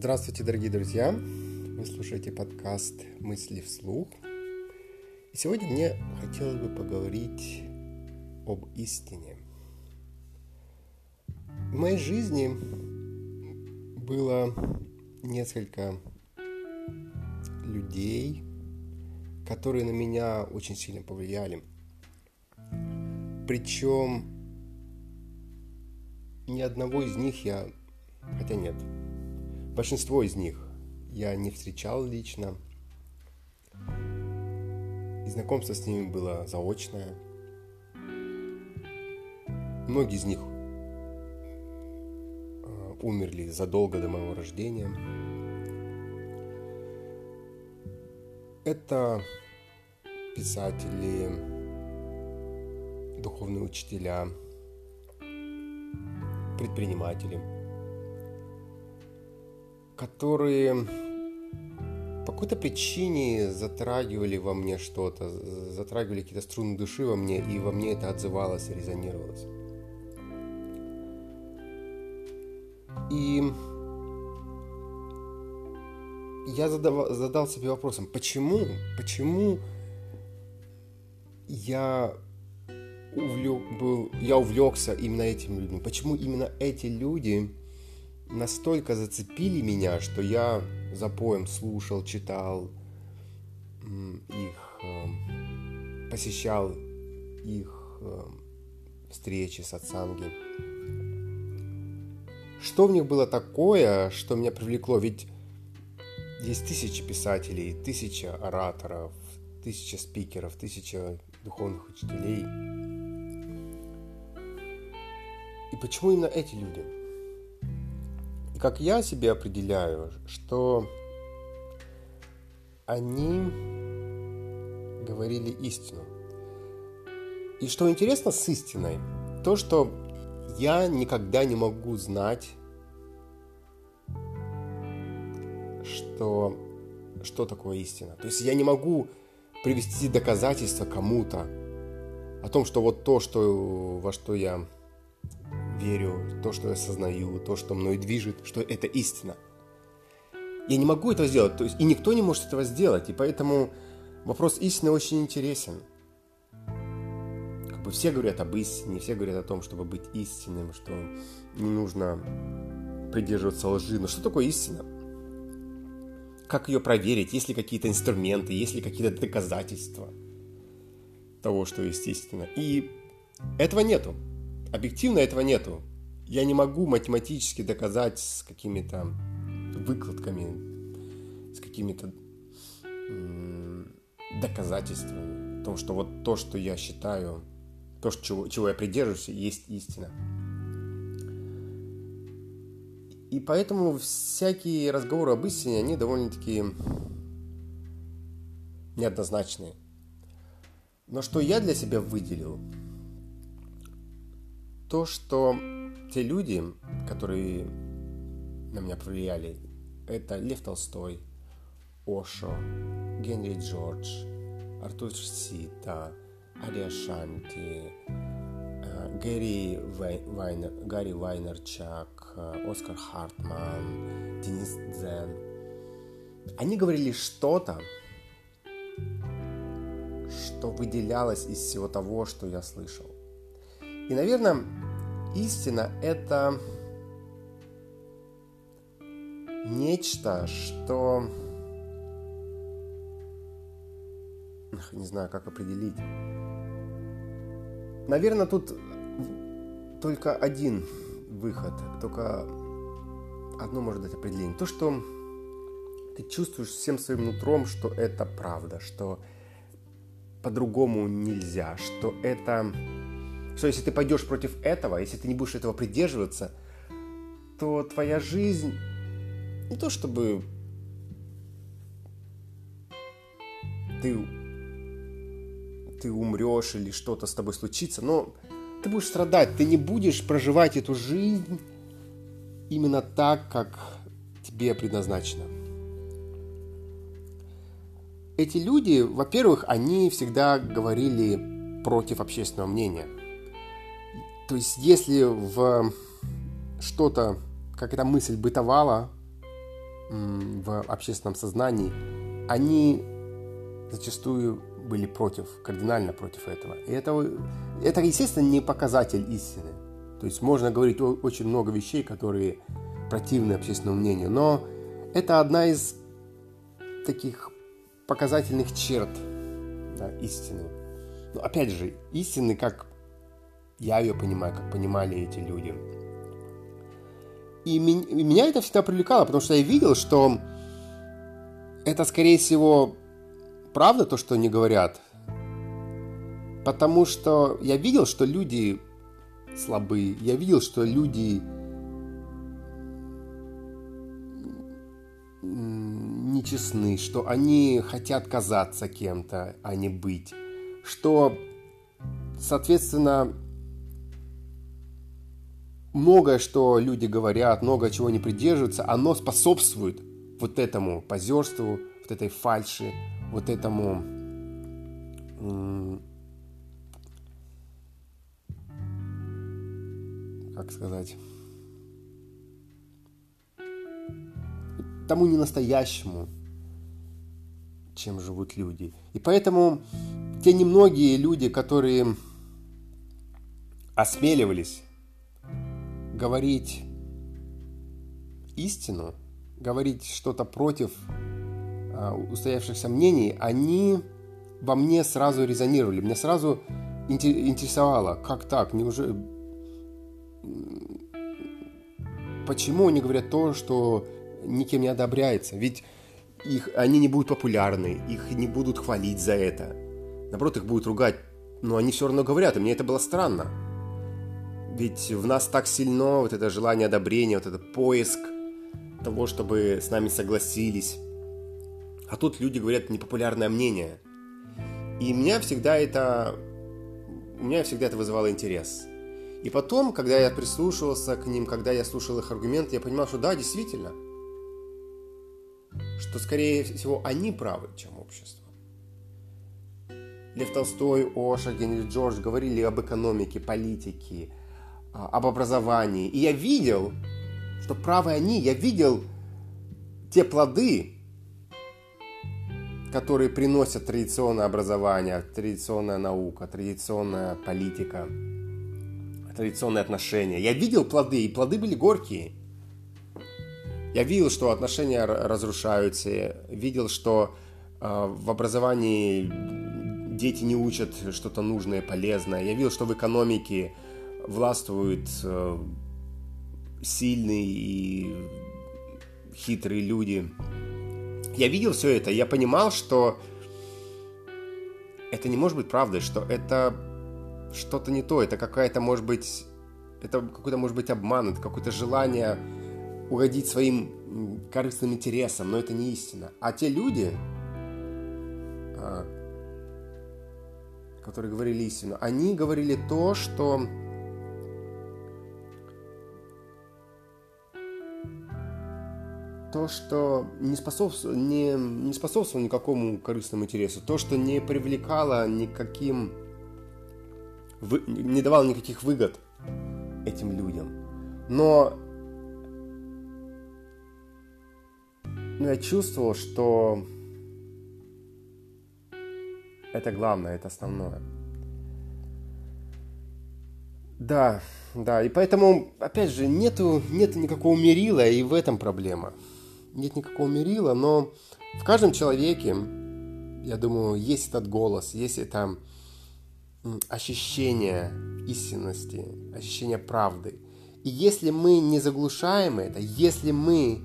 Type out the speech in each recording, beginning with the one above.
Здравствуйте, дорогие друзья! Вы слушаете подкаст «Мысли вслух». И сегодня мне хотелось бы поговорить об истине. В моей жизни было несколько людей, которые на меня очень сильно повлияли. Причем ни одного из них я... Хотя нет, большинство из них я не встречал лично. И знакомство с ними было заочное. Многие из них а, умерли задолго до моего рождения. Это писатели, духовные учителя, предприниматели, которые по какой-то причине затрагивали во мне что-то, затрагивали какие-то струны души во мне, и во мне это отзывалось и резонировалось. И я задавал, задал себе вопросом, почему, почему я увлек, был, я увлекся именно этими людьми, почему именно эти люди настолько зацепили меня, что я за поем слушал, читал их, эм, посещал их эм, встречи, сатсанги. Что в них было такое, что меня привлекло? Ведь есть тысячи писателей, тысяча ораторов, тысяча спикеров, тысяча духовных учителей. И почему именно эти люди? Как я себе определяю, что они говорили истину. И что интересно с истиной, то, что я никогда не могу знать, что, что такое истина. То есть я не могу привести доказательства кому-то о том, что вот то, что, во что я верю, то, что я осознаю, то, что мной движет, что это истина. Я не могу этого сделать, то есть и никто не может этого сделать, и поэтому вопрос истины очень интересен. Как бы все говорят об истине, все говорят о том, чтобы быть истинным, что не нужно придерживаться лжи. Но что такое истина? Как ее проверить? Есть ли какие-то инструменты? Есть ли какие-то доказательства того, что естественно? И этого нету. Объективно этого нету. Я не могу математически доказать с какими-то выкладками, с какими-то доказательствами о том, что вот то, что я считаю, то, чего, чего я придерживаюсь, есть истина. И поэтому всякие разговоры об истине, они довольно-таки неоднозначные. Но что я для себя выделил, то, что те люди, которые на меня повлияли, это Лев Толстой, Ошо, Генри Джордж, Артур Сита, Ария Шанти, Гэри, Вайнер, Гарри Вайнерчак, Оскар Хартман, Денис Дзен. Они говорили что-то, что выделялось из всего того, что я слышал. И, наверное, истина – это нечто, что... Не знаю, как определить. Наверное, тут только один выход, только одно может дать определение. То, что ты чувствуешь всем своим нутром, что это правда, что по-другому нельзя, что это... Что если ты пойдешь против этого, если ты не будешь этого придерживаться, то твоя жизнь не то чтобы ты, ты умрешь или что-то с тобой случится, но ты будешь страдать, ты не будешь проживать эту жизнь именно так, как тебе предназначено. Эти люди, во-первых, они всегда говорили против общественного мнения. То есть, если в что-то, как эта мысль бытовала в общественном сознании, они зачастую были против, кардинально против этого. И это, это, естественно, не показатель истины. То есть можно говорить очень много вещей, которые противны общественному мнению, но это одна из таких показательных черт да, истины. Но опять же, истины, как я ее понимаю, как понимали эти люди. И меня это всегда привлекало, потому что я видел, что это, скорее всего, правда то, что они говорят. Потому что я видел, что люди слабы. Я видел, что люди нечестны, что они хотят казаться кем-то, а не быть. Что, соответственно, многое, что люди говорят, многое, чего они придерживаются, оно способствует вот этому позерству, вот этой фальши, вот этому как сказать, тому ненастоящему, чем живут люди. И поэтому те немногие люди, которые осмеливались говорить истину, говорить что-то против а, устоявшихся мнений, они во мне сразу резонировали. Меня сразу интересовало, как так, неужели... Почему они говорят то, что никем не одобряется? Ведь их, они не будут популярны, их не будут хвалить за это. Наоборот, их будут ругать. Но они все равно говорят, и мне это было странно. Ведь в нас так сильно вот это желание одобрения, вот этот поиск того, чтобы с нами согласились. А тут люди говорят непопулярное мнение. И меня всегда это... У меня всегда это вызывало интерес. И потом, когда я прислушивался к ним, когда я слушал их аргументы, я понимал, что да, действительно, что скорее всего они правы, чем общество. Лев Толстой, Оша, Генри Джордж говорили об экономике, политике, об образовании. И я видел, что правы они, я видел те плоды, которые приносят традиционное образование, традиционная наука, традиционная политика, традиционные отношения. Я видел плоды, и плоды были горькие. Я видел, что отношения разрушаются, видел, что э, в образовании дети не учат что-то нужное, полезное. Я видел, что в экономике властвуют э, сильные и хитрые люди, я видел все это, я понимал, что это не может быть правдой, что это что-то не то, это какая-то, может быть, это какой-то, может быть, обман, это какое-то желание угодить своим корыстным интересам, но это не истина. А те люди, а, которые говорили истину, они говорили то, что то, что не способствовало, не, не способствовало никакому корыстному интересу, то, что не привлекало никаким, не давало никаких выгод этим людям. Но я чувствовал, что это главное, это основное. Да, да, и поэтому, опять же, нету, нету никакого мерила, и в этом проблема нет никакого мерила, но в каждом человеке, я думаю, есть этот голос, есть это ощущение истинности, ощущение правды. И если мы не заглушаем это, если мы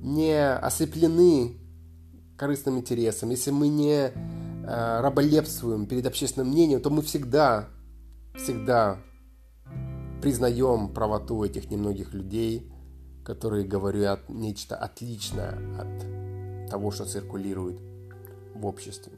не ослеплены корыстным интересом, если мы не э, раболепствуем перед общественным мнением, то мы всегда, всегда признаем правоту этих немногих людей, которые говорят нечто отличное от того, что циркулирует в обществе.